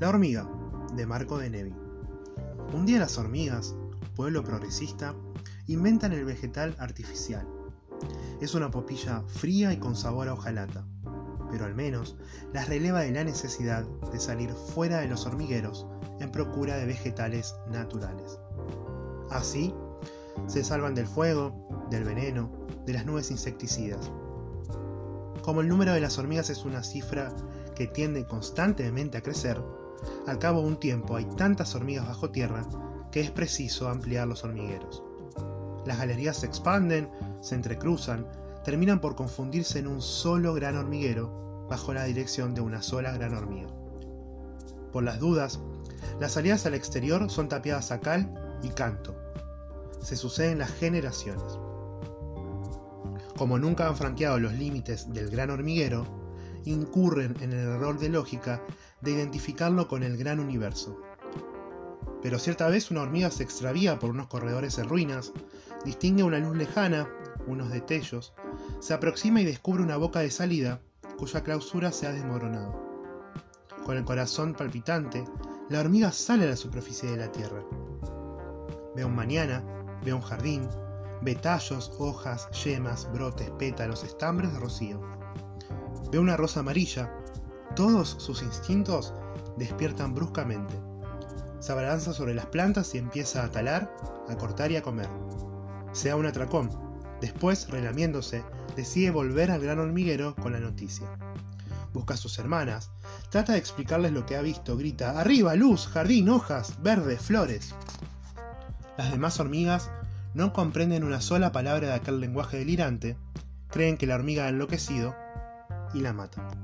La hormiga, de Marco de Nevi. Un día las hormigas, pueblo progresista, inventan el vegetal artificial. Es una popilla fría y con sabor a hojalata, pero al menos las releva de la necesidad de salir fuera de los hormigueros en procura de vegetales naturales. Así, se salvan del fuego, del veneno, de las nubes insecticidas. Como el número de las hormigas es una cifra que tiende constantemente a crecer, al cabo de un tiempo hay tantas hormigas bajo tierra que es preciso ampliar los hormigueros. Las galerías se expanden, se entrecruzan, terminan por confundirse en un solo gran hormiguero bajo la dirección de una sola gran hormiga. Por las dudas, las salidas al exterior son tapiadas a cal y canto. Se suceden las generaciones. Como nunca han franqueado los límites del gran hormiguero, incurren en el error de lógica de identificarlo con el gran universo. Pero cierta vez una hormiga se extravía por unos corredores en ruinas, distingue una luz lejana, unos destellos, se aproxima y descubre una boca de salida cuya clausura se ha desmoronado. Con el corazón palpitante, la hormiga sale a la superficie de la tierra. Ve un mañana, ve un jardín, ve tallos, hojas, yemas, brotes, pétalos, estambres de rocío. Ve una rosa amarilla, todos sus instintos despiertan bruscamente. Se abalanza sobre las plantas y empieza a talar, a cortar y a comer. Se da un atracón. Después, relamiéndose, decide volver al gran hormiguero con la noticia. Busca a sus hermanas, trata de explicarles lo que ha visto, grita, arriba, luz, jardín, hojas, verdes, flores. Las demás hormigas no comprenden una sola palabra de aquel lenguaje delirante, creen que la hormiga ha enloquecido y la matan.